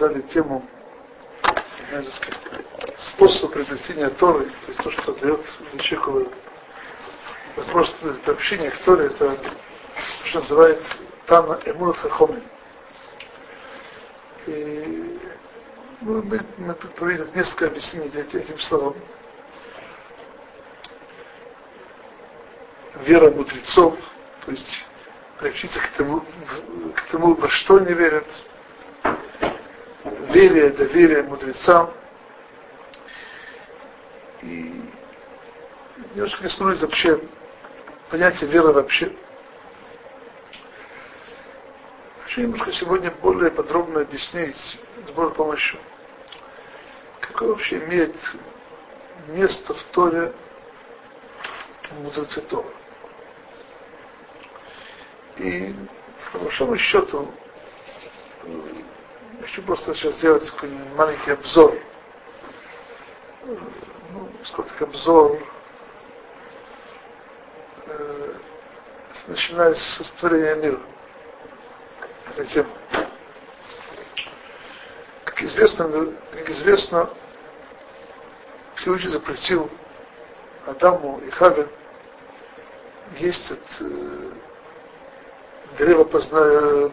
дали тему способ приобретения Торы, то есть то, что дает человеку возможность общения к Торе, это то, что называет Тана Эмунат Хахомин. И мы, мы, мы провели несколько объяснений этим словам. Вера мудрецов, то есть приобщиться к тому, к тому, во что они верят, верие, доверие мудрецам. И немножко коснулись вообще понятия веры вообще. Хочу немножко сегодня более подробно объяснить с Божьей помощью, какое вообще имеет место в Торе мудрецы Тора. И по большому счету хочу просто сейчас сделать такой маленький обзор. Ну, сколько обзор, э, начиная с сотворения мира. Этой темы. Как известно, как известно, Всевышний запретил Адаму и Хаве есть от э, древо познания,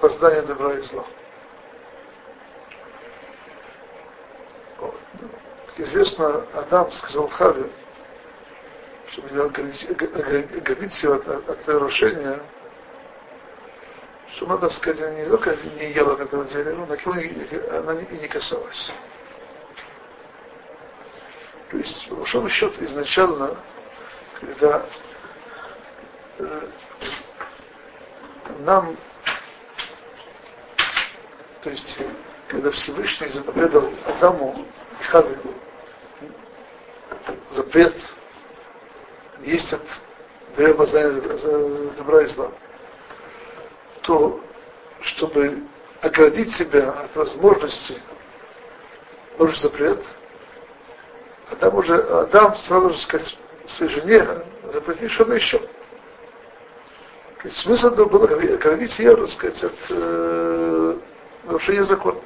познания добра и зла. Как известно, Адам сказал Хаве, чтобы оградить ее от, от, от нарушения, что надо сказать, она не только не ела от этого дерева, но она и не касалась. То есть, по большому счету, изначально, когда э, нам, то есть, когда Всевышний заповедал Адаму и Хаве запрет есть от древа добра и зла, то чтобы оградить себя от возможности нарушить запрет, Адам уже, Адам сразу же сказать своей жене, запретить что-то еще. То есть смысл этого было оградить ее, так сказать, от э, нарушения закона.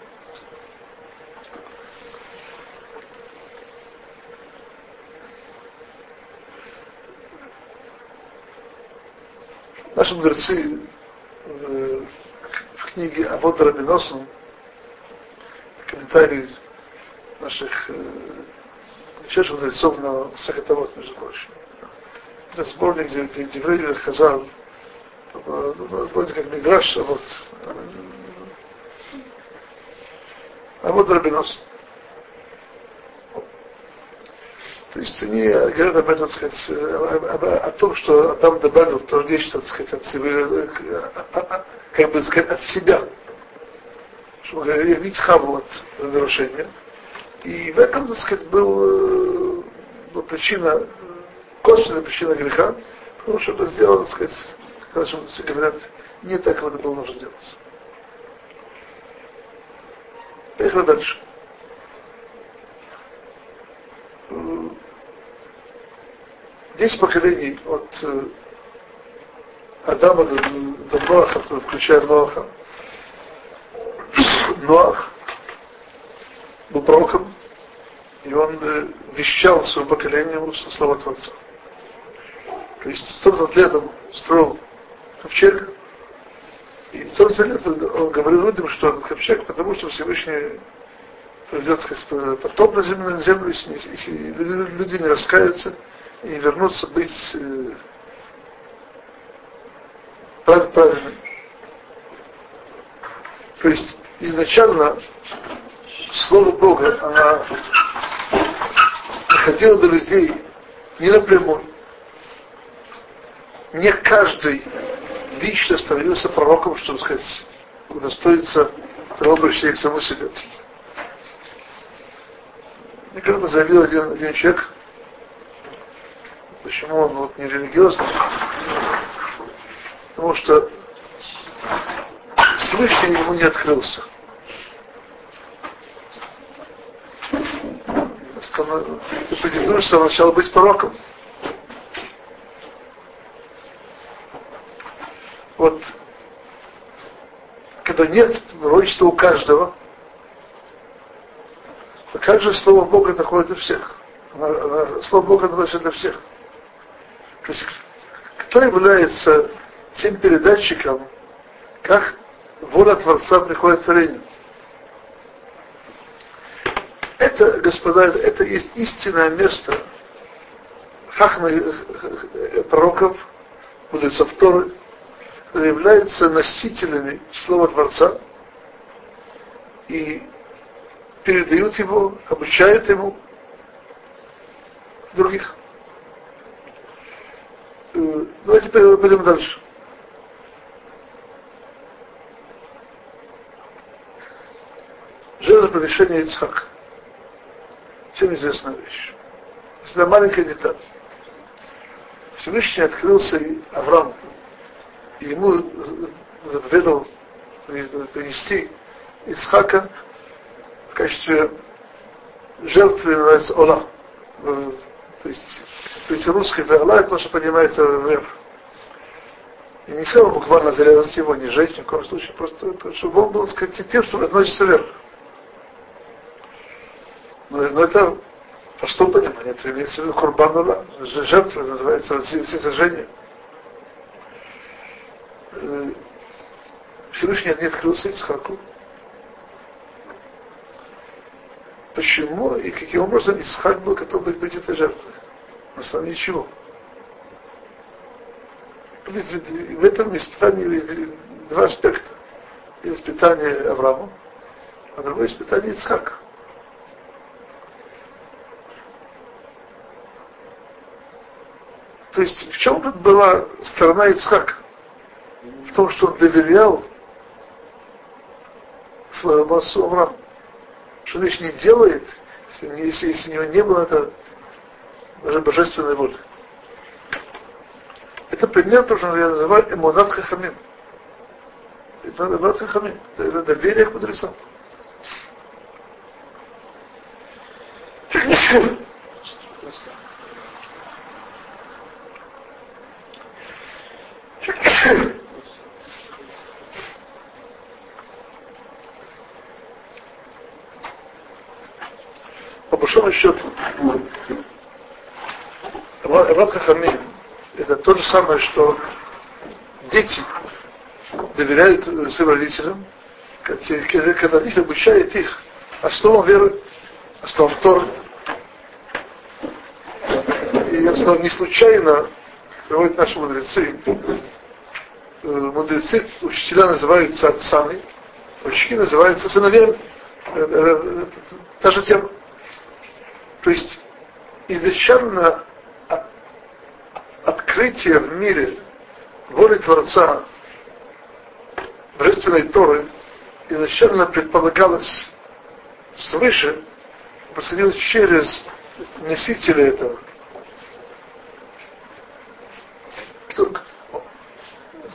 Наши мудрецы в, в книге Авод Рабиносом, комментарии наших э, еще мудрецов на Сахатавод, между прочим. Это сборник, где, евреи Хазар, вроде как Мидраш, а вот а вот Рабинос. То есть они говорят об этом, так сказать, о, о том, что Адам добавил то нечто, так сказать, от себя, как бы сказать, от себя, чтобы явить Хаву от нарушения. И в этом, так сказать, был, была причина, косвенная причина греха, потому что это сделано, так сказать, наши мудрецы говорят, не так, как это было нужно делать. Поехали дальше. Десять поколений от э, Адама до, до Ноаха, включая Ноаха. Ноах был пророком, и он э, вещал своему поколению со слова Творца. То есть 120 лет он строил ковчег, и 40 лет он говорил людям, что этот ковчег, потому что Всевышний придет, сказать, потоп на землю, на люди не раскаются, и вернуться быть э, правильным. То есть изначально Слово Бога, она доходила до людей не напрямую. Не каждый лично становился пророком, чтобы сказать, удостоиться того обращения к самому себе. Мне когда заявил один, один человек, Почему он вот не религиозный? Потому что Всевышний ему не открылся. Ты претендуешь сначала быть пророком. Вот когда нет пророчества у каждого, то как же Слово Бога доходит до всех? Слово Бога значит для всех. То есть, кто является тем передатчиком, как воля Творца приходит в творение? Это, господа, это есть истинное место хахмы э, э, пророков, мудрецов Торы, которые являются носителями Слова Творца и передают его, обучают ему других. Э, давайте пойдем дальше. Жертвоприношение Ицхака. Всем известная вещь. Это маленькая деталь. Всевышний открылся Аврааму, и ему заповедал принести Исхака в качестве жертвы называется Ола. То есть, то есть Ола, это то, что поднимается вверх. И не сказал буквально зарезать его, не жечь ни в коем случае, просто чтобы он был, сказать, тем, что относится вверх. Но, но это по что понимание? Это имеется в виду Курбанула, жертва, называется все, все сожжения. Э, Всевышний не открылся Ицхаку. Почему и каким образом Исхак был готов быть этой жертвой? Основании чего? В этом испытании есть два аспекта. Испытание Авраама, а другое испытание Ицхака. То есть в чем тут была сторона Ицхак? В том, что он доверял своему отцу Аврааму. Что он их не делает, если, если, у него не было это даже божественной воли. Это пример, то, что я называю эмунат хахамим. Эмунат хахамим. Это доверие к мудрецам. По большому счету, Раб Хахамим это то же самое, что дети доверяют своим родителям, когда, когда родитель обучает их основам веры, основам Торы. И я сказал, не случайно приводят наши мудрецы, Э, мудрецы, учителя называются отцами, ученики называются сыновьями. Э, э, та же тема. То есть изначально открытие в мире воли Творца, божественной Торы, изначально предполагалось свыше, происходило через носителя этого.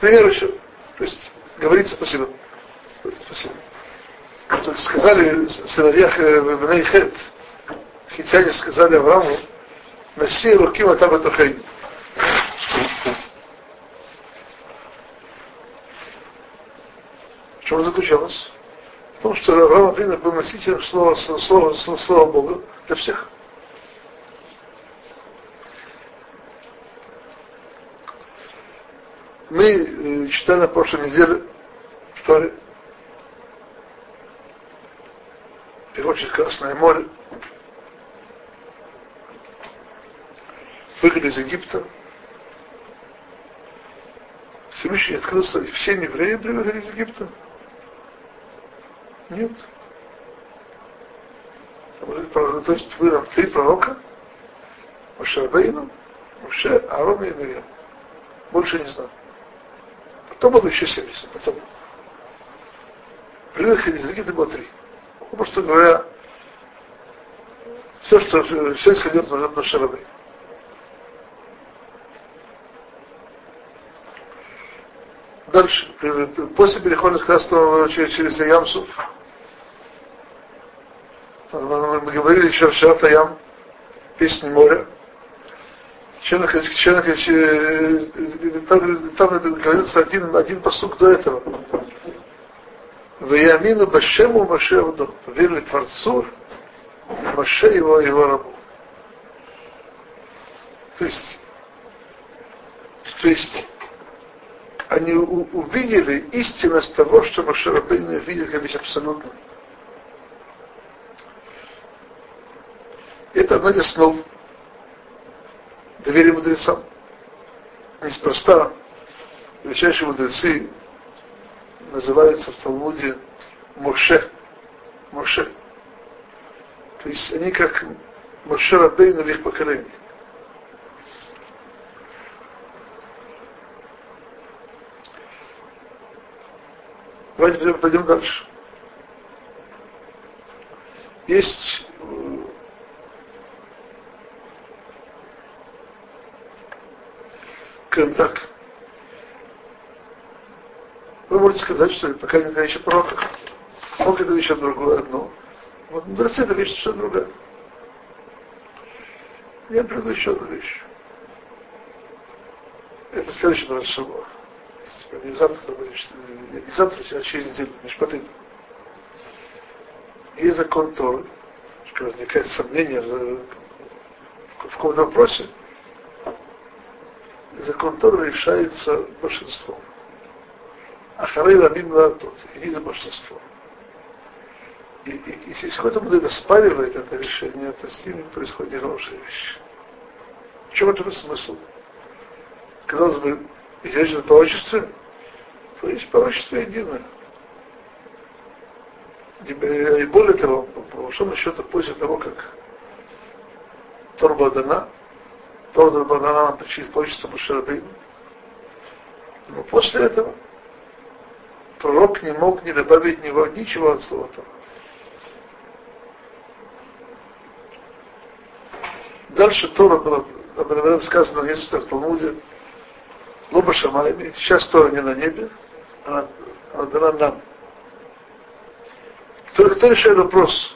Пример еще. То есть говорится, спасибо. Спасибо. То есть сказали сыновья Бней Хет, хитяне сказали Аврааму, Наси Руким Атаба Тухей. В чем заключалось? В том, что Авраам Авина был носителем слова, слова, слова, Бога для всех. Мы э, читали на прошлой неделе в Торе, перевод через Красное море, выходили из Египта, Всевышний открылся всем евреям при выходе из Египта? Нет. То есть нам три пророка, Мушарбейну, Муше, Аарон и Мирьям. Больше не знаю. То было еще 70. Потом при выходе из Египта было три. Ну, просто говоря, все, что все исходило от на Шарабы. Дальше, после перехода к Храстову через, через Ямсов, мы говорили еще Шарата Ям, песни моря, там, там говорится один, один посук до этого. Ваямину Башему Машевду. Поверили Творцу и Моше его, его рабу. То есть, то есть они увидели истинность того, что Моше Рабейну видит как вещь абсолютно. Это одна из основ доверия мудрецам. Неспроста величайшие мудрецы называются в Талмуде Моше. Моше. То есть они как Моше Рабейну в их поколении. Давайте пойдем дальше. Есть скажем так, вы можете сказать, что пока не знаю еще пророка. Пророк это еще другое одно. Вот мудрецы это вещь что другая. Я приду еще одну вещь. Это следующий раз Шабуа не завтра, не завтра, а через неделю, Мишпатым. Есть закон Торы, что возникает сомнение в, в каком-то вопросе, закон Торы решается большинством. А Харей Рамим тот, иди за большинство. И, и, и если кто-то будет оспаривать это решение, то с ним происходит нехорошая вещь. В чем это смысл? Казалось бы, если речь идет о пророчестве, то есть пророчество единое. И более того, по большому счету, после того, как Торба дана, Торба дана нам через пророчество Бушарабейну, но после этого пророк не мог не добавить него ничего от слова Тора. Дальше Тора было, об этом сказано в нескольких Талмуде, Лоба Шамайми, сейчас Тора не на небе, она, она дана нам. Кто, кто решает вопрос?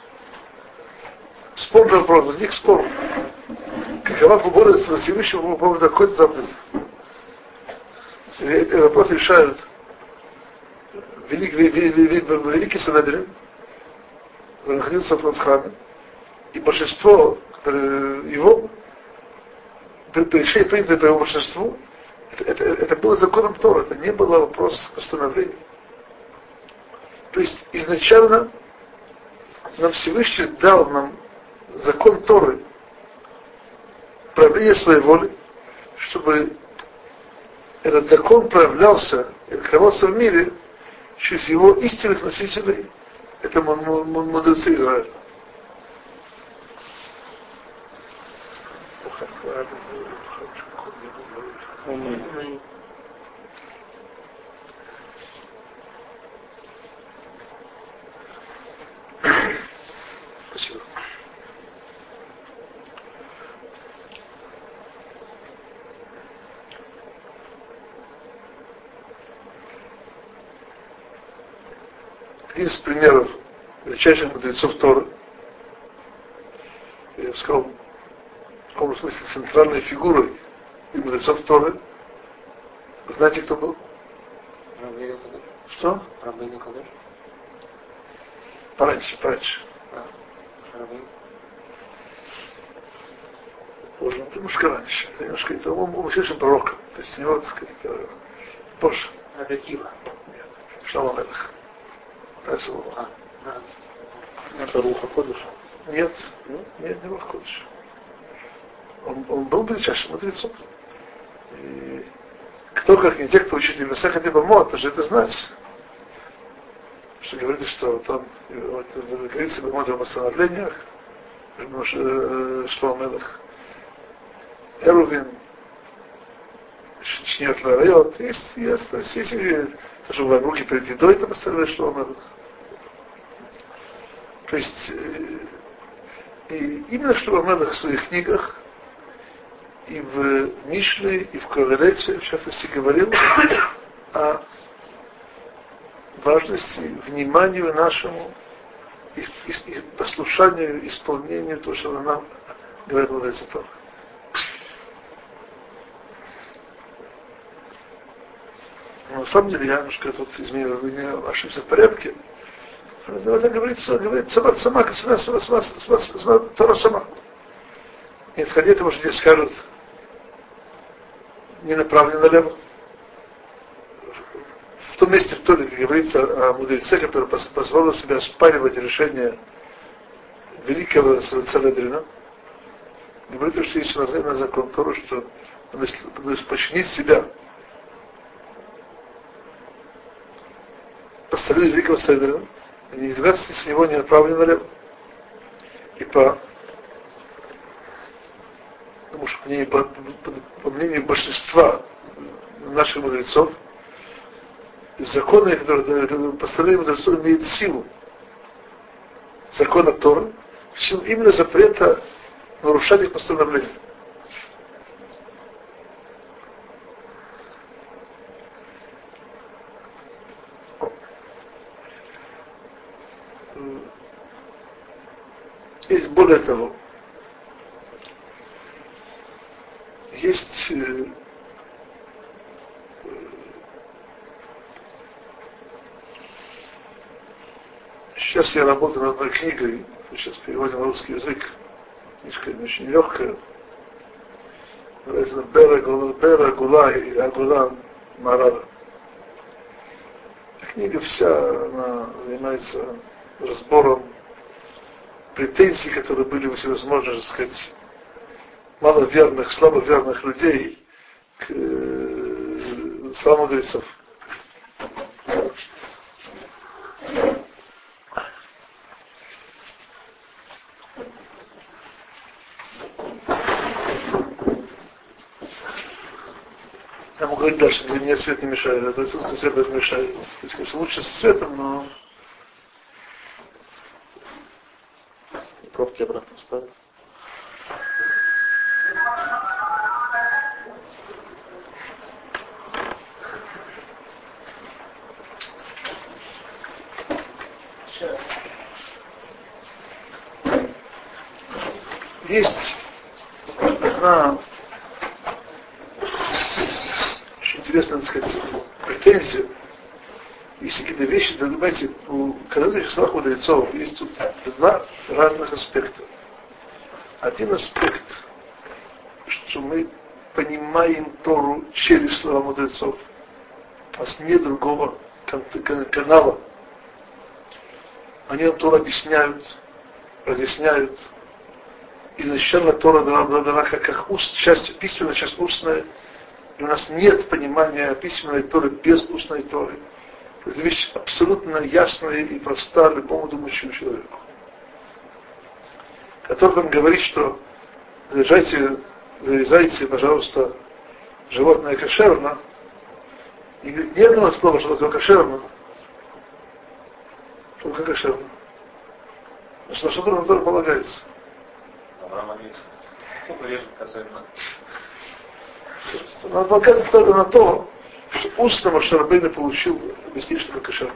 Спорный вопрос, возник спор. Какова поборность Всевышнего по поводу какой-то заповеди? Этот вопрос решают велик, велик, велик, великий Санадрин, который находился в храме, и большинство, которое его, решение принято по его большинству, это, это, было законом Тора, это не было вопрос постановления. То есть изначально нам Всевышний дал нам закон Торы, правление своей воли, чтобы этот закон проявлялся и открывался в мире через его истинных носителей, это мудрецы Израиля. Аминь. Спасибо. Из примеров величайших мудрецов Торы, я бы сказал, в каком смысле центральной фигурой и мудрецов Торы. Знаете, кто был? Рабейн Что? Рабейн Кадыш. Пораньше, пораньше. А, Рабейн. Позже, это немножко раньше. Это немножко, это он был пророком. То есть у него, так сказать, это позже. Рабекива. Нет. Шлама Мелех. Так же было. А, да. Это Руха Кодыш? Нет, нет, не Рух Кодыш. Он, он был величайшим мудрецом. Кто, как не те, кто учит Месахат и Бамот, должен это знать. Что говорится, что вот он, вот, говорится Бамот в восстановлениях, что он Мелах, Эрувин, Шнет Ларайот, есть, есть, то есть, есть, то, что в руки перед едой, поставили что он То есть, и именно что в своих книгах и в Мишле, и в Ковелете, в частности, говорил о важности вниманию нашему и, и, и послушанию, исполнению того, что нам говорят мудрецы Тора. На самом деле я немножко тут изменил, ошибся в порядке. Это говорится, говорит сама, сама, сама, сама, сама, сама, сама, Тора сама. Не отходи, потому что здесь скажут не направлено налево. В том месте в Торе, где говорится о мудреце, который позволил себе оспаривать решение великого Санедрина, говорится, что есть разный закон Тору, что он подчинить себя постановлению великого Санедрина, не избавиться с него не направлено налево. И по потому что мнение, по, по, по мнению большинства наших мудрецов, законы, которые постановление мудрецов имеют силу закона Тора, силу именно запрета нарушать их постановления. Есть более того, есть э, сейчас я работаю над одной книгой, сейчас переводим на русский язык, книжка очень легкая, называется Бера, Бера Гула и Агула Марара. Книга вся, она занимается разбором претензий, которые были всевозможные, так сказать, маловерных, слабоверных людей к э, словам мудрецов. Говорить дальше, для меня свет не мешает, это отсутствие света не мешает. Конечно, лучше со светом, но... Пробки обратно вставить. есть одна интересная, так сказать, претензия. Есть какие-то вещи, да, понимаете, у канонических словах мудрецов есть тут два разных аспекта. Один аспект, что мы понимаем Тору через слова мудрецов. У нас нет другого канала. Они нам Тору объясняют, разъясняют, изначально Тора дана, дана как, как уст, часть письменная, часть устная. И у нас нет понимания письменной Торы без устной Торы. Это вещь абсолютно ясная и проста любому думающему человеку. Который там говорит, что заряжайте, зарезайте, пожалуйста, животное кошерно. И ни одного слова, что такое кошерно. Что такое кошерно. Значит, на что Тора полагается. Авраама режет касательно. Надо показывать тогда на то, что устно Машарабейна получил объяснить, что такое.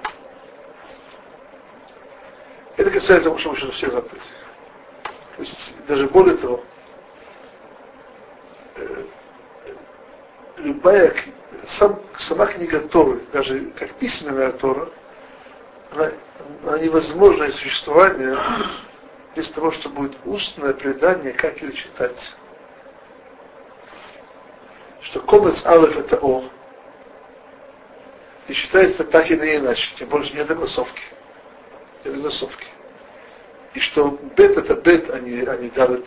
Это касается Машарабейна всех заповедей. То есть даже более того, э, любая сам, сама книга Торы, даже как письменная Тора, она, она невозможное существование без того, что будет устное предание, как ее читать. Что комец алиф это о. И считается так и не иначе, тем более нет голосовки. Нет голосовки. И что бет это бет, а не, а не далит.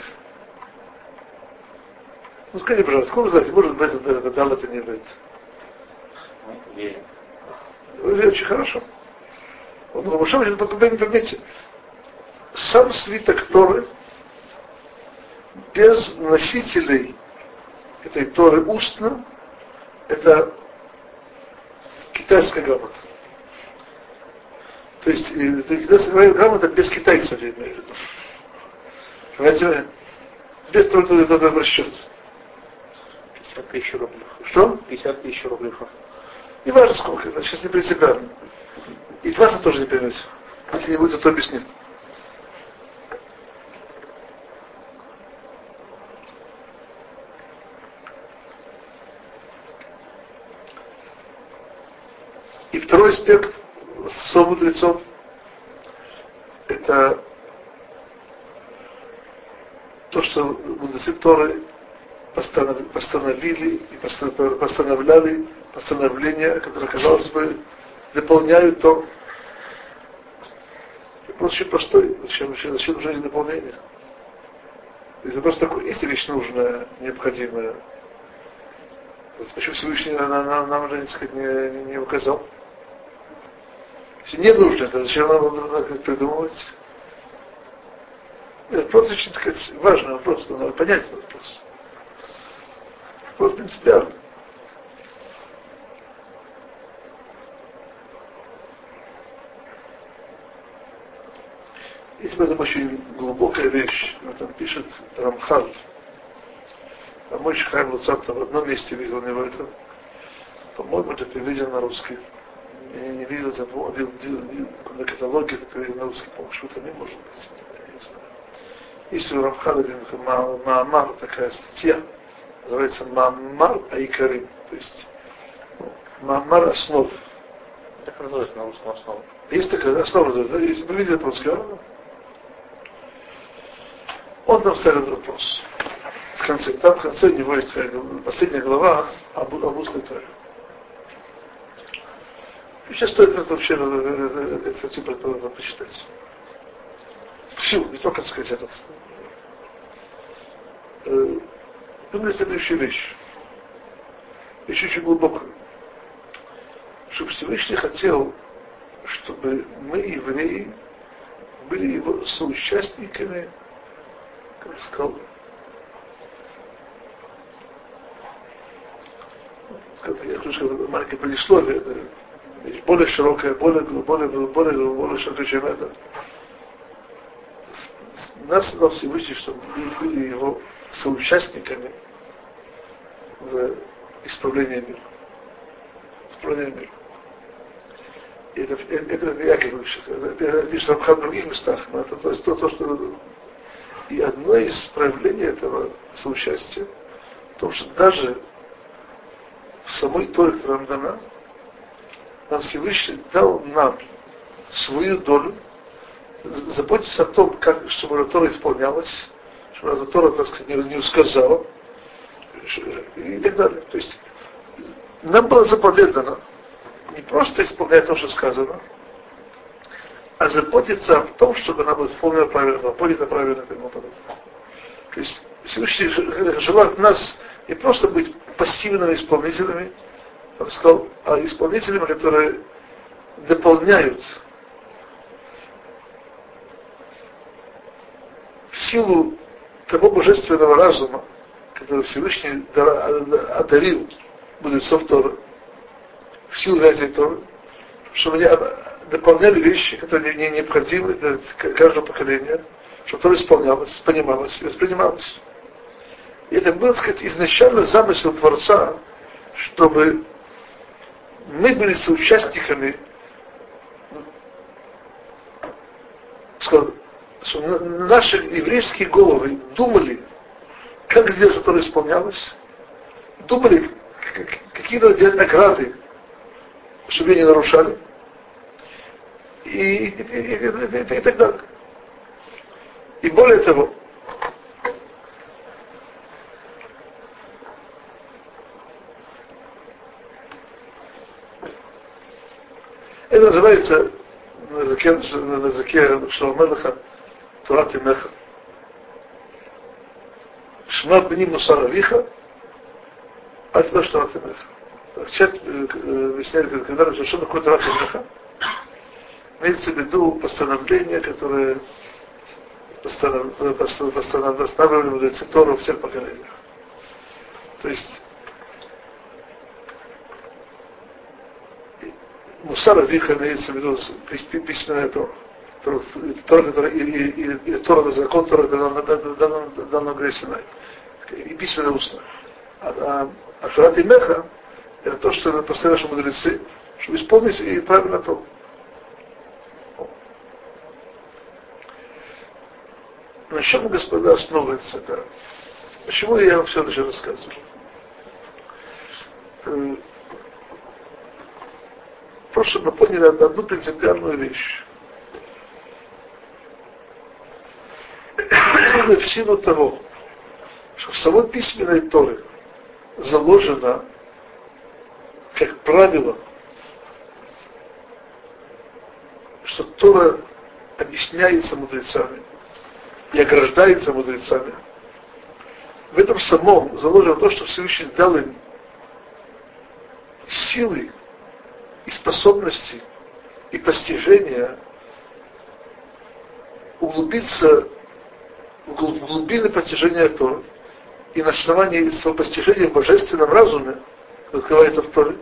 Ну скажите, пожалуйста, как вы знаете, может бет это, это далит, а не бет? Вы верите очень хорошо. Он, в большом счету, пометьте, сам свиток Торы без носителей этой Торы устно, это китайская грамота. То есть это китайская грамота без китайцев, я имею в виду. Понимаете? Без того, кто это расчет. 50 тысяч рублей. Что? 50 тысяч рублей. Не важно сколько, это сейчас не принципиально. И 20 тоже не поймете. Если не будет, то объяснит. И второй аспект слов мудрецов, это то, что мудрецы Торы постановили и постановляли постановления, которые, казалось бы, дополняют то. Просто очень простой. Зачем, зачем нужно эти дополнения? Это просто такое, есть вещь нужная, необходимая. Почему Всевышний нам, нам, нам же, сказать, не, не указал? Если не нужно, то зачем нам это придумывать? Это просто очень, так сказать, важный вопрос, надо понять этот вопрос. Вопрос принципиальный. Есть в этом очень глубокая вещь. В этом пишет Рамхаль. А мой Хайм Луцат в одном месте видел у него это. По-моему, это переведено на русский. Я не видел, это видел, видел, видел, на каталоге это на русский. По-моему, не может быть. Я не знаю. Есть у Рамхала один Маамар, такая статья, называется Маамар Айкарим, то есть ну, Маамар основ. Так называется на русском основа. Есть такая основа, если вы видите по-русски, он там ставит вопрос. В конце, там в конце у него есть последняя глава об, об устной Торе. Сейчас стоит это вообще эту статью почитать. Всю, не только, так сказать, этот. Э, думаю, следующую вещь. Вещь очень глубокую. Чтобы Всевышний хотел, чтобы мы, евреи, были его соучастниками как сказал, я хочу маленькое предисловие, это более широкое, более, более, более, более широкое, чем это. Нас дал Всевышний, чтобы мы были его соучастниками в исправлении мира. Исправлении мира. И это, это, это я говорю сейчас, это, это пишет Рамхан в других местах, но это то, есть то, то, что и одно из проявлений этого соучастия в том, что даже в самой Торе, которая нам дана, нам Всевышний дал нам свою долю, заботиться о том, как, чтобы Тора исполнялась, чтобы Тора, так сказать, не, не ускользала, и так далее. То есть нам было заповедано не просто исполнять то, что сказано, а заботиться о том, чтобы она была исполнена правильно, понята правильно и тому подобное. То есть Всевышний желает нас не просто быть пассивными исполнителями, я бы сказал, а исполнителями, которые дополняют силу того божественного разума, который Всевышний одарил мудрецов Торы, в силу этой Торы, чтобы они дополняли вещи, которые не необходимы для каждого поколения, чтобы то исполнялось, понималось и воспринималось. И это был, так сказать, изначально замысел Творца, чтобы мы были соучастниками, сказал, что наши еврейские головы думали, как чтобы это исполнялось, думали, какие надо делать награды, чтобы ее не нарушали, и, и, и, и, и так далее. И более того, это называется на языке, на языке Шалмелаха Турат и Меха. Шма бни мусар авиха, а это Турат и Меха. Часть объясняли, когда что такое Турат и Меха, Имеется в виду постановление, которое постановлены мудрецы Тору всех поколениях. То есть Мусара Виха имеется в виду письменная Тора. Тора, которая, или, или, или Тора, закон Тора, дан на горе. И письменно устно. А, а, а Турат и Меха это то, что поставили мудрецы, чтобы исполнить и правильно то. На чем, господа, основывается это? Почему я вам все это же рассказываю? Просто мы поняли одну принципиальную вещь. именно в силу того, что в самой письменной Торе заложено, как правило, что Тора объясняется мудрецами и ограждается мудрецами. В этом самом заложено то, что Всевышний дал им силы и способности и постижения углубиться в глубины постижения Торы и на основании своего постижения в божественном разуме, открывается в Торе,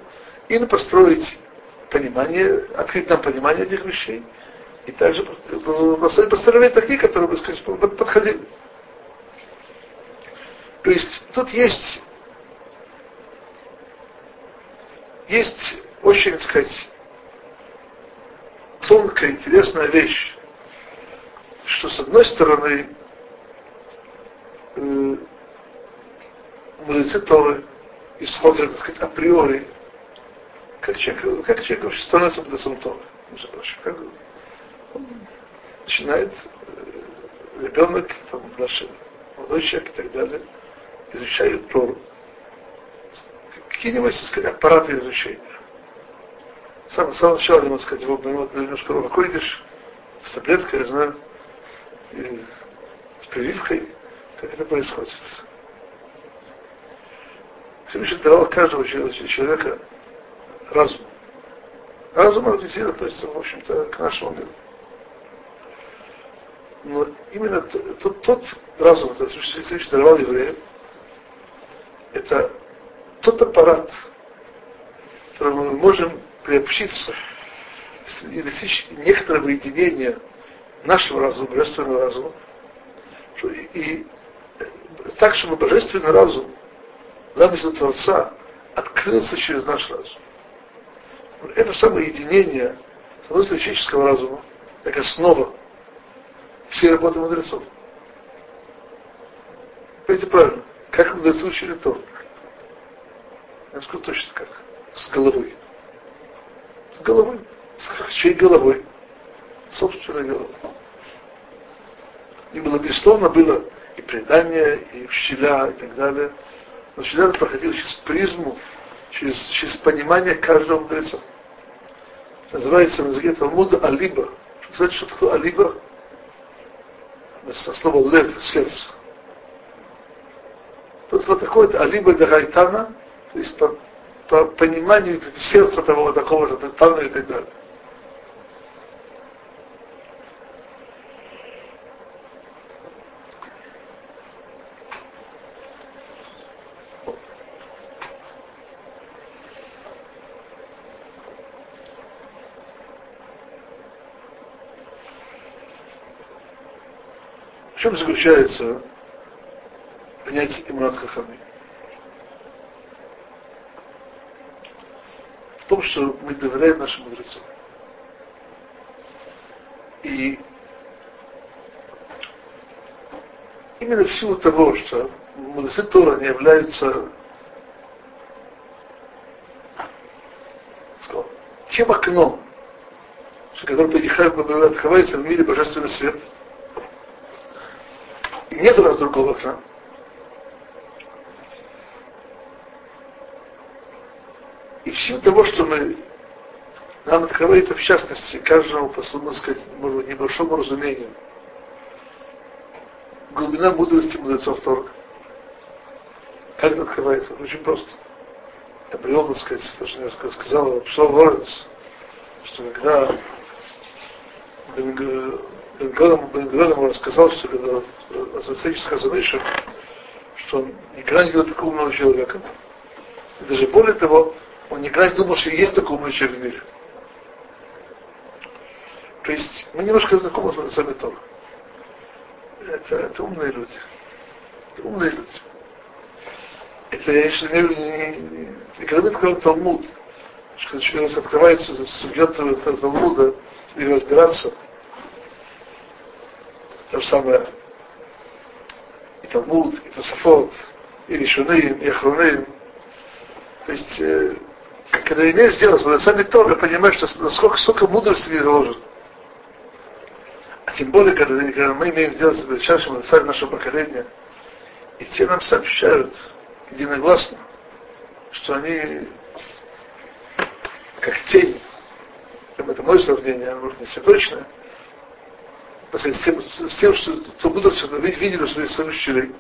и построить понимание, открыть нам понимание этих вещей, и также построить построение такие, которые бы сказать, подходили. То есть тут есть есть очень, так сказать, тонкая, интересная вещь, что с одной стороны э, мудрецы Торы исходят, так сказать, априори, как человек, как человек вообще становится мудрецом Торы, между прочим, как он начинает э, ребенок, там, наш молодой человек и так далее, изучает Тору. Какие-нибудь, так сказать, аппараты изучения. С самого, самого начала, можно сказать, ну, вот немножко глубоко идешь, с таблеткой, я знаю, и с прививкой, как это происходит. Всевышний давал каждого человека разум. Разум развития относится, в общем-то, к нашему миру. Но именно тот, тот разум, который Всевышний даровал евреям, это тот аппарат, которому мы можем приобщиться и достичь некоторого единения нашего разума, божественного разума, и так, чтобы божественный разум, замысел Творца, открылся через наш разум. Это самое единение, с одной стороны, человеческого разума, как основа всей работы мудрецов. Понимаете правильно? Как мудрецы учили то? Я скажу точно как. С головой. С головой. С чьей головой? Собственной головой. И было, безусловно, было и предание, и учителя, и так далее. Но всегда это проходило через призму, через, через понимание каждого мудреца. Называется на языке Талмуда алиба. Знаете, что такое алиба? Со слова лев, сердце. То есть вот такое алиба дагайтана, то есть по, по пониманию сердца того, такого же, Тана и так далее. В чем заключается понятие Имрат Хахами? Том, что мы доверяем нашим мудрецам. И именно в силу того, что мудрецы Тора не являются сказал, тем окном, которое открывается в мире божественный свет – и нет у нас другого окна. Силу того, что мы нам открывается в частности каждому, по сказать, может быть, небольшому разумению, глубина мудрости мудрецов Торг. Как это открывается? Очень просто. Я привел, так сказать, то, что я сказал, пошел Лоренс, что когда Бенгадам рассказал, что когда Ацвецевич Хазаныша, что он никогда не видел такого умного человека. И даже более того, он никогда не думал, что есть такой умный человек в мире. То есть мы немножко знакомы с мудрецами Тора. Это, это умные люди. Это умные люди. Это я еще имею в когда мы открываем Талмуд, когда человек открывается, судьет Талмуда и разбираться, то же самое и Талмуд, и Тософот, и Ришуным, и Ахруным. То есть, э, когда имеешь дело с мудрецами Торы, понимаешь, что насколько, сколько мудрости в них заложено. А тем более, когда, когда мы имеем дело с величайшим мудрецами нашего поколения, и те нам сообщают единогласно, что они как тень, это мое сравнение, оно может не все точное, с тем, с тем что то мудрость видели у своих своих учителей.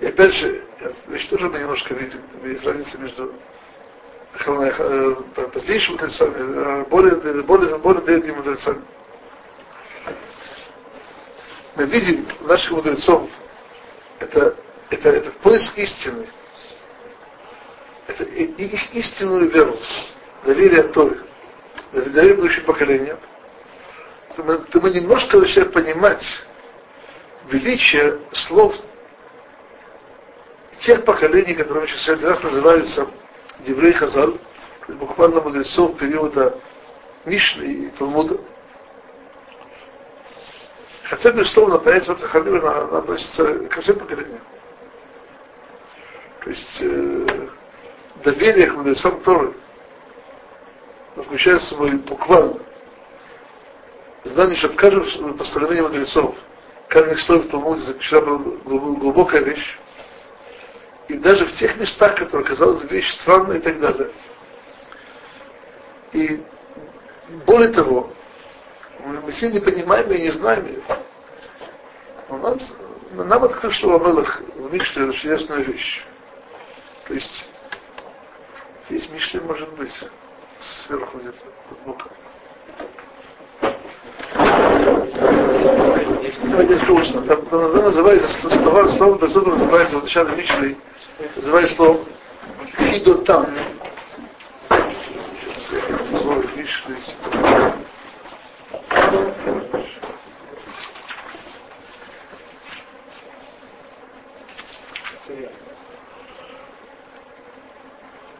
И опять же, вещь тоже мы немножко видим, есть разница между э, позднейшими мудрецами, э, более, более, более древними мудрецами. Мы видим наших мудрецов, это, это, это поиск истины, это их истинную веру, доверие Торе, доверие будущим поколениям, то мы, то мы немножко начинаем понимать величие слов тех поколений, которые сейчас раз называются Деврей Хазал, буквально мудрецов периода Мишны и Талмуда. Хотя, безусловно, понятие Хахамим относится ко всем поколениям. То есть э, доверие к мудрецам Торы включает в собой буквально знание, что в каждом постановлении мудрецов, каждый слове в Талмуде заключена глубокая вещь, и даже в тех местах, которые казалось вещь странная и так далее. И более того, мы, все не понимаем и не знаем ее. Но нам, нам открыл, что Амелах, в Мишле это чудесная вещь. То есть, здесь Мишле может быть сверху где-то, под боком. Там называется слова, слово Дасуда называется в начале Мишлей Сейчас я слово Мишлис.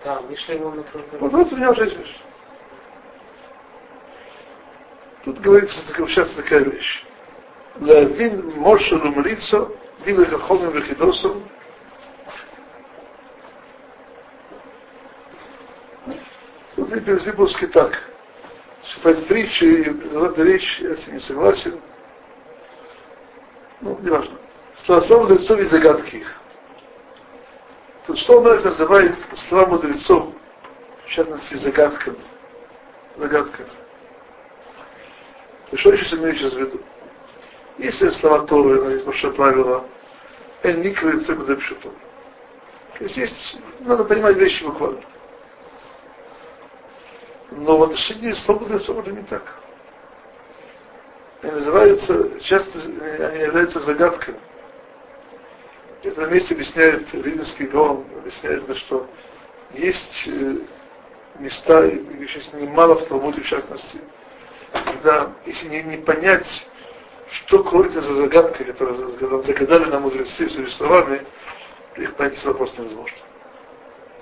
Да, Мишли Вот у меня уже есть. Тут говорится, сейчас такая вещь. Лавин Моше Лумрицо, Дивы Хахомим Вехидосом, Тут перевести по-русски так, что по притче и эта речь, ним не согласен. Ну, не важно. Слова мудрецов и загадки их. Тут что он называет слова мудрецов, в частности, загадками. Загадками. То что еще имею сейчас в виду? Если слова Торы, но есть большое правило, Эн Никры. То есть есть, надо понимать вещи буквально. Но в отношении слов мудрецов уже не так. Они называются, часто они являются загадками. В этом месте объясняет Ринский Гаон, объясняет, что есть э, места, еще немало в Талмуде в частности, когда, если не, не понять, что кроется за загадкой, которую загадали нам мудрецы своими словами, их понять просто невозможно.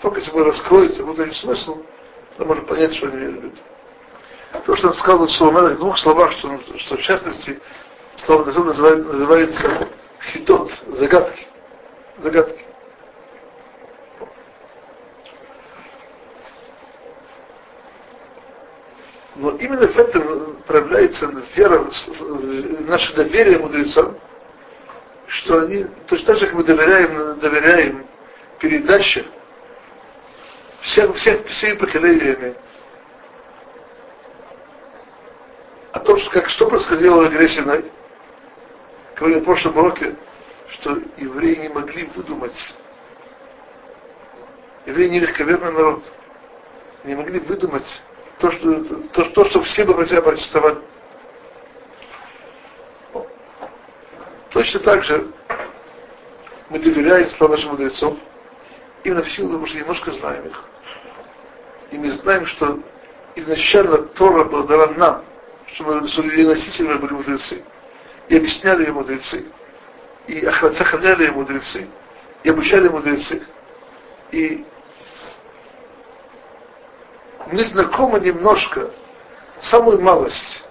Только если раскроется внутренний смысл, мы можем понять, что они виду. То, что он сказал Соломере, в двух словах, что, что в частности, слово называется, называется хитот, загадки. Загадки. Но именно в этом проявляется вера, наше доверие мудрецам, что они, точно так же, как мы доверяем, доверяем передаче всех, всех, всеми поколениями. А то, что, как, что происходило в горе говорили в прошлом уроке, что евреи не могли выдумать. Евреи не легковерный народ. Не могли выдумать то, что, то, то, что все бы про себя протестовали. Точно так же мы доверяем словам нашим мудрецов, именно в силу того, что немножко знаем их. И мы знаем, что изначально Тора была дана нам, что мы что ее носителями были мудрецы. И объясняли ей мудрецы. И охраняли ей мудрецы. И обучали мудрецы. И мы знакомы немножко, самую малость,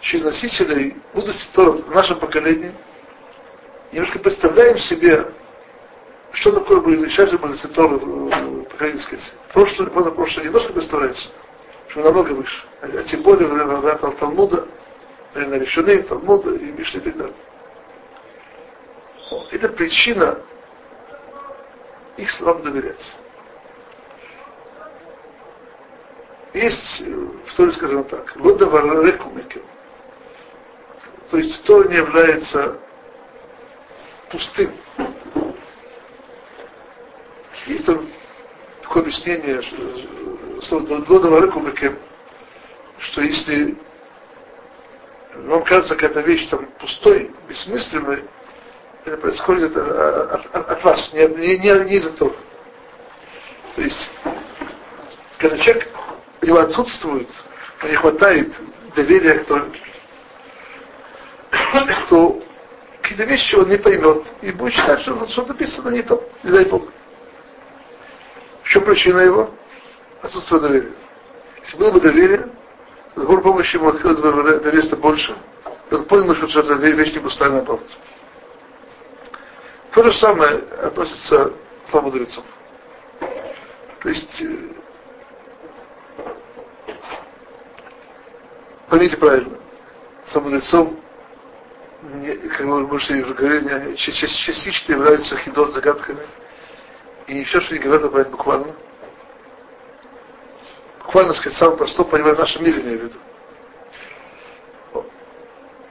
через носителей мудрости Тора в нашем поколении, немножко представляем себе, что такое были решать мудрецы Торы поколение, сказать, прошлое, прошлое немножко представляется, что намного выше. А, а тем более в этом Талмуда, наверное, решены, Талмуда и Мишли и так далее. Это причина их словам доверять. Есть, в Торе сказано так, Лода Варарекумикем. То есть Тора не является пустым. Есть там такое объяснение, что Лода Варарекумикем, что если вам кажется какая-то вещь там пустой, бессмысленной, это происходит от, от, от вас, не, не, не, из-за того. То есть, когда человек, у него отсутствует, не хватает доверия к Торе, то какие-то вещи он не поймет и будет считать, что что написано не то, не дай Бог. Чем причина его? Отсутствие доверия. Если было бы доверие, с Божьей помощью ему открылось бы доверие больше, и он понял, что это вещь не пустая наоборот. То же самое относится к слову мудрецов. То есть, э, поймите правильно, слово мудрецов, как мы уже говорили, они частично являются хидот загадками. И не все, что они говорят, понять буквально. Буквально сказать, самое простое понимать в нашем мире, имею в виду.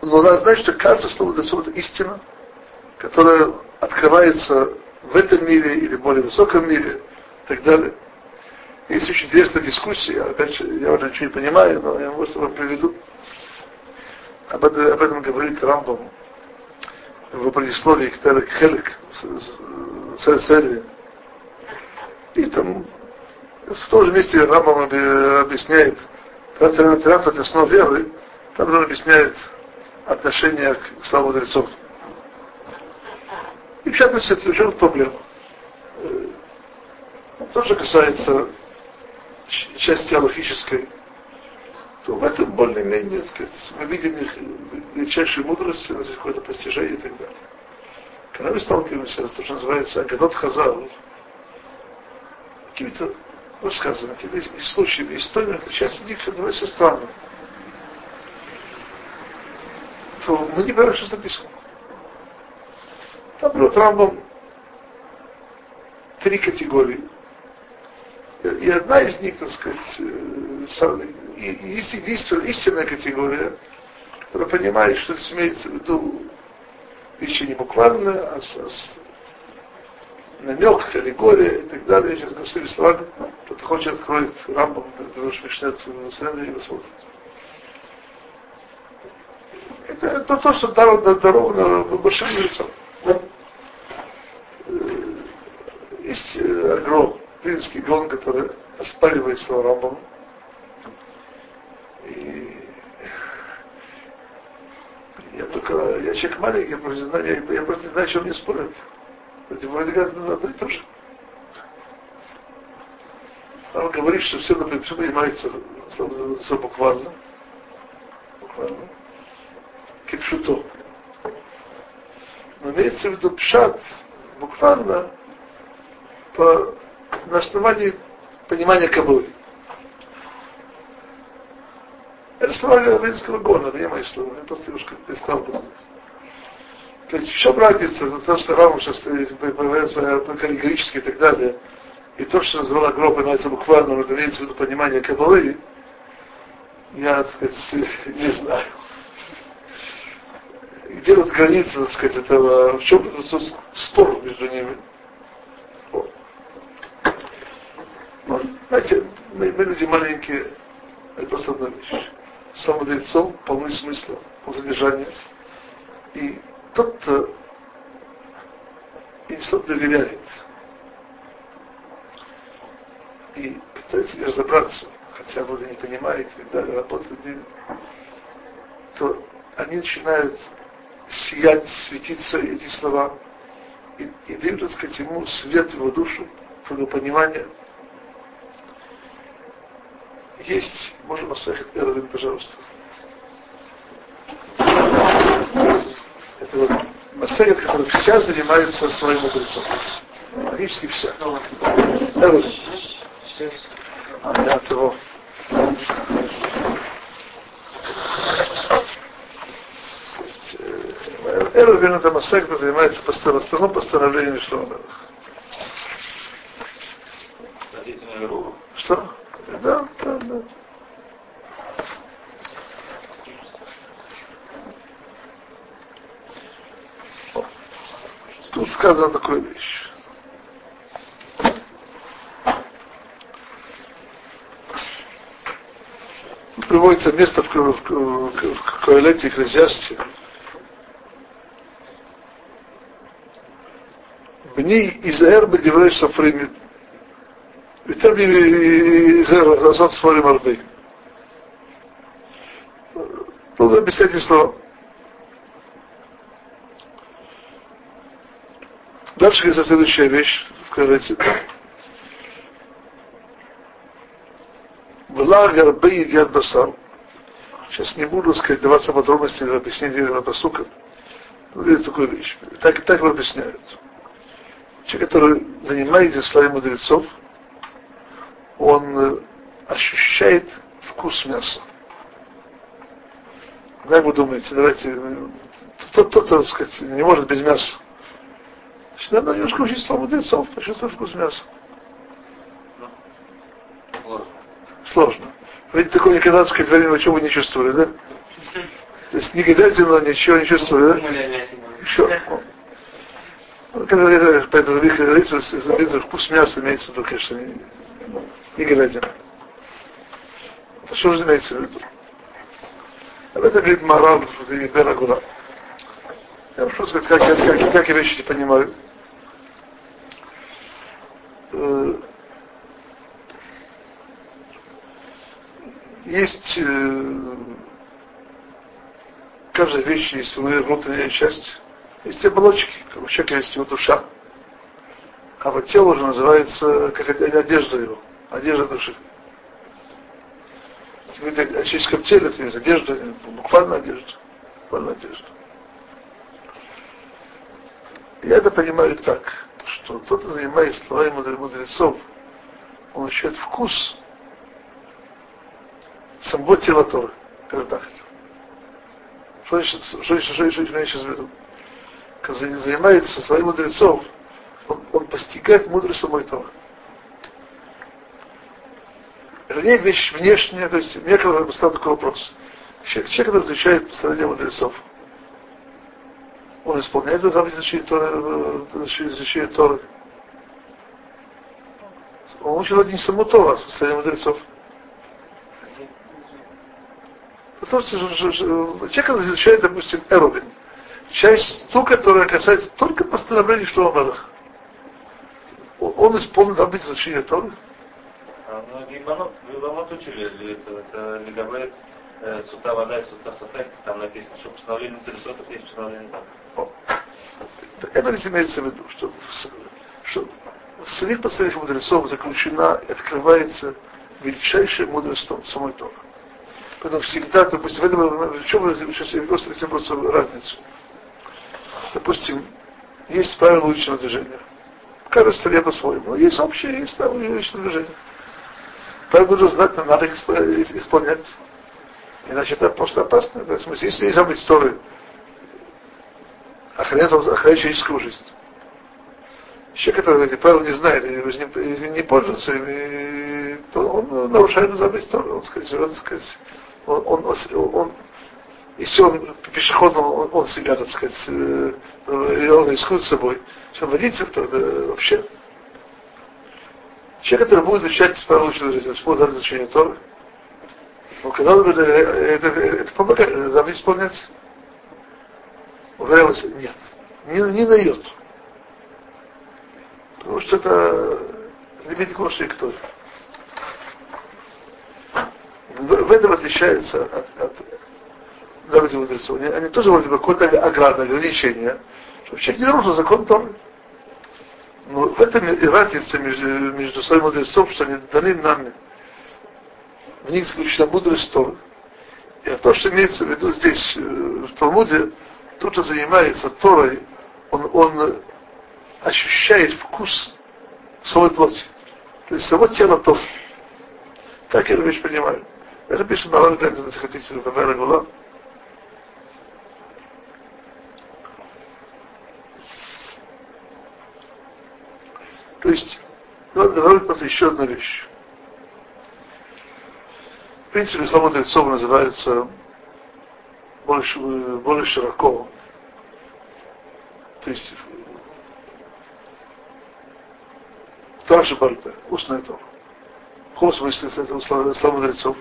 Но надо знать, что каждое слово мудрецов это истина, которая открывается в этом мире или в более высоком мире и так далее. Есть очень интересная дискуссия, опять же, я уже ничего не понимаю, но я просто вам приведу. Об этом, об этом говорит Рамбам в предисловии к Перек Хелек Цере. И там в том же месте Рамбам объясняет 13 основ веры, там же он объясняет отношение к славу мудрецов. И в частности, это в чем проблема. Э, то, что касается части аллахической, то в этом более-менее, сказать, мы видим их величайшую мудрость, какое-то постижение и так далее. Когда мы сталкиваемся с то, что называется Агадот Хазал, какими-то рассказами, какие-то случаями, историями, из них становится странным, то мы не понимаем, что написано. Там берет Рамбом три категории. И одна из них, так сказать, э, единственная истинная категория, которая понимает, что это имеется в виду вещи не буквально, а намек, аллегория и так далее. Сейчас говорю словами, кто-то хочет откроет Рамбом, Друж Мишнет, и посмотрит. Это то, то что даровано большим лицом. Есть э, Агро, Вильнский Гон, который оспаривает слово Рамбам. И я только, я человек маленький, я просто не знаю, я, я просто не знаю, о чем мне спорят. Это вроде как ну, одно и то же. Он говорит, что все, например, все понимается все буквально. Буквально. Кипшуто. Но имеется в виду пшат, буквально, по, на основании понимания Кабулы. Это слова Равинского гона, это не мои слова, я просто немножко искал просто. То есть в чем разница за то, что Рама сейчас появляется каллигорически и так далее, и то, что называла Гро, понимается буквально, но имеется в виду понимание Кабалы, я, так сказать, не знаю. Где вот граница, так сказать, этого, в чем тут спор между ними? Знаете, мы, мы люди маленькие, это просто одна вещь. Слова мудрецов полны смысла, полны содержания. И тот, кто им что доверяет. И пытается разобраться, хотя вроде не понимает и так далее, работает ним, то они начинают сиять, светиться эти слова и, и дают, так сказать, ему свет в его душу, его понимание – есть, можно Масахет Эровин, пожалуйста. Это вот Масахет, который вся занимается своим мудрецом. Практически вся. Да, того. есть э, Эрувин это Масекта занимается в основном постановлением Шломелах. Что? Да, да, да. Тут сказано такую вещь. приводится место в, в, в, в Коэлете Экклезиасте. Бни из Эрбы Деврей Софрим. Витер бни из Эрбы Азот Сфорим Арбей. Тут объяснять слово. Дальше говорится следующая вещь в Коэлете. Благо бей яд басар. Сейчас не буду сказать, даваться подробности объяснения этого посука. Но есть такую вещь. Так, так его объясняют. Человек, который занимается славой мудрецов, он ощущает вкус мяса. Как вы думаете, давайте, тот, тот, кто, сказать, не может без мяса. Значит, надо немножко слово мудрецов, почувствовать вкус мяса. Сложно. Видите, такое никогда, так сказать, время чего вы не чувствовали, да? То есть ни говядина, ничего не чувствовали, да? Еще. Ну, когда поэтому говорится, вкус мяса имеется в виду, конечно, не, не говядина. Что же имеется в виду? Об этом говорит Марал и Берагура. Я прошу сказать, как как, как я вещи не понимаю. Э, есть э, каждая вещь есть внутренняя часть, есть оболочки, как у человека есть его душа. А вот тело уже называется как одежда его, одежда души. О человеческом теле это есть одежда, буквально одежда. Буквально одежда. Я это понимаю так, что кто-то занимается словами мудрецов, он ощущает вкус самого тела Торы. Так. Что значит, что, что, что, что, что я сейчас веду? Когда занимается своим мудрецов, он, он постигает мудрость самой Торы. Это вещь внешняя, то есть мне когда поставил такой вопрос. Человек, человек который изучает постановление мудрецов, он исполняет заповедь изучения Торы, изучения Торы. Он учит один саму Тору, а постановление мудрецов. Послушайте, человек, изучает, допустим, Эрубин, часть ту, которая касается только постановлений Шломарах, он исполнит заповедь изучения Торы? А, ну, Гибанот учили, это, это Лигавет, э, Сута вода и Сута Сатек, там написано, что постановление Тересотов есть постановление там. Это здесь имеется в виду, что, что в самих постановлениях мудрецов заключена и открывается величайшая мудрость самой Торы. Поэтому всегда, допустим, в этом, в чем мы сейчас просто хотим просто разницу. Допустим, есть правила уличного движения. В каждой стране по-своему. Но есть общие, есть правила уличного движения. Правила нужно знать, надо их исполнять. Иначе это просто опасно. То есть, если есть быть истории, охранять, охранять человеческую жизнь. Человек, который эти правила не знает, не, не пользуется ими, то он нарушает забыть Тору. Он, сказать, живет, сказать, он, он, он, если он пешеходом, он, он себя, так сказать, э, он рискует собой, чем водитель, то это вообще Человек, который будет изучать правила учебной жизни, он изучение Торы, он говорит, это, это, это помогает, это должно говорит, нет, не, не на йоту. Потому что это не имеет никакого что в, этом отличается от, от давайте мудрецов. Они, они тоже вроде бы какое-то ограда, ограничение. Что человек не нарушил закон Торы. Но в этом и разница между, между своими мудрецом, что они даны нами. В них заключена мудрость Торы. И то, что имеется в виду здесь, э, в Талмуде, тот, кто занимается Торой, он, он ощущает вкус самой плоти. То есть само тела то. Так я эту вещь понимаю. Это пишет Маран Гленд, если хотите, Рубавера Гула. То есть, надо добавить просто еще одна вещь. В принципе, слова мудрецов называется больше, более широко. То есть, Тарша Бальпе, устная Тора. В каком смысле этого слова мудрецов?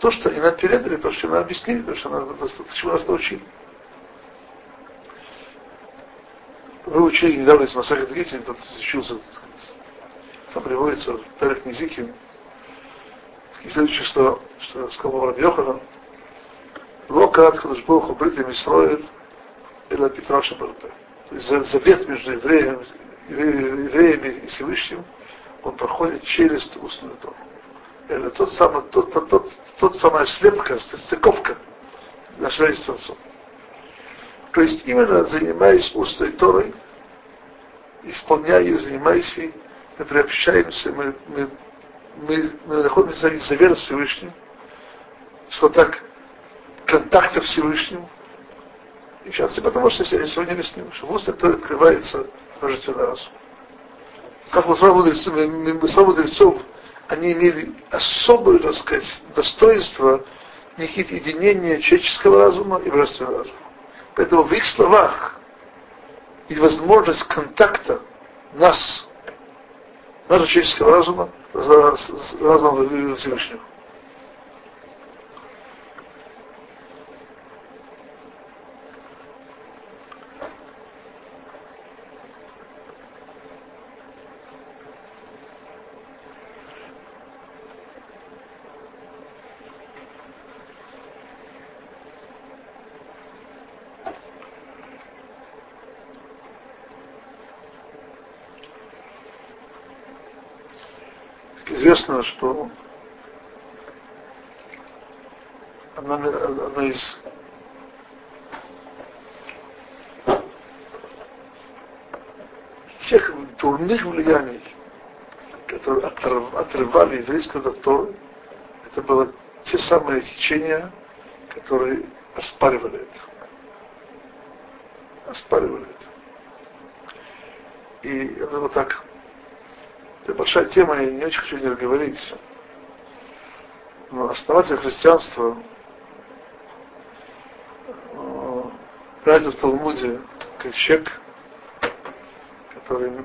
То, что и нам передали, то, что нам объяснили, то, что нас, чему нас научили. Вы учили недавно из Масаха Дгитин, тот учился, там приводится в Перек Низикин, следующее, что, что сказал Локат Хадушбоху Бритым Исроэль или Петра Шабарпе. То есть завет между евреями, евреями и Всевышним, он проходит через устную Тору. Это тот самый, тот, тот, тот, тот самая слепка, стыковка нашего с. То есть именно занимаясь устной Торой, исполняя ее, занимаясь ей, мы приобщаемся, мы, мы, мы, мы находимся из-за веры Всевышним, что так, контакта Всевышнему. И сейчас, и потому что сегодня объясним, что устной Торе открывается божественный разум. Как вами мудрецов, вами мудрецов, они имели особое, так сказать, достоинство неких единения человеческого разума и божественного разума. Поэтому в их словах и возможность контакта нас, нашего человеческого разума, с разумом Всевышнего. Известно, что одна, одна из тех дурных влияний, которые отрыв, отрывали еврейскую доктору, это было те самые течения, которые оспаривали это. Оспаривали это. И это вот так это большая тема, я не очень хочу о ней говорить. Но основатель христианства, братья в Талмуде, как человек, который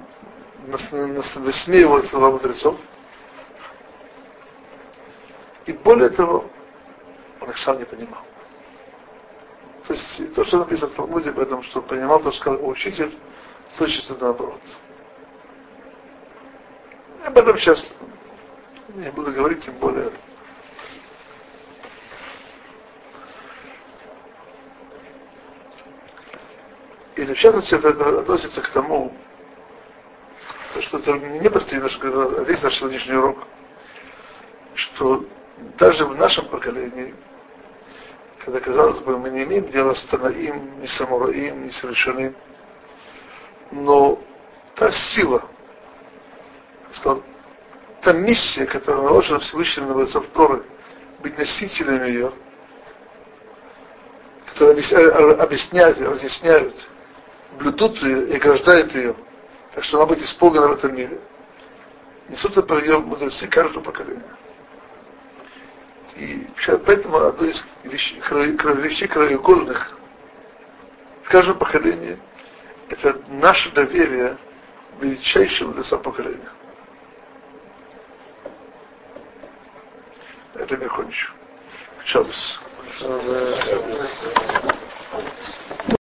высмеивает слова мудрецов. И более того, он их сам не понимал. То есть то, что написано в Талмуде об этом, что понимал то, что сказал учитель, с точностью наоборот. Об этом сейчас не буду говорить, тем более. Или в частности это относится к тому, что это не построено, что весь наш сегодняшний урок, что даже в нашем поколении, когда, казалось бы, мы не имеем дела с Танаим, ни с Амураим, ни с Решаным, но та сила, что та миссия, которая наложена Всевышним на бойцов Торы, быть носителем ее, которые объясняют, разъясняют, блюдут ее и ограждают ее, так что она будет исполнена в этом мире. Несут это ее мудрецы каждого поколения. И поэтому одно из вещей, вещей краеугольных в каждом поколении это наше доверие величайшему мудрецам поколения. Это я кончу. Шабас.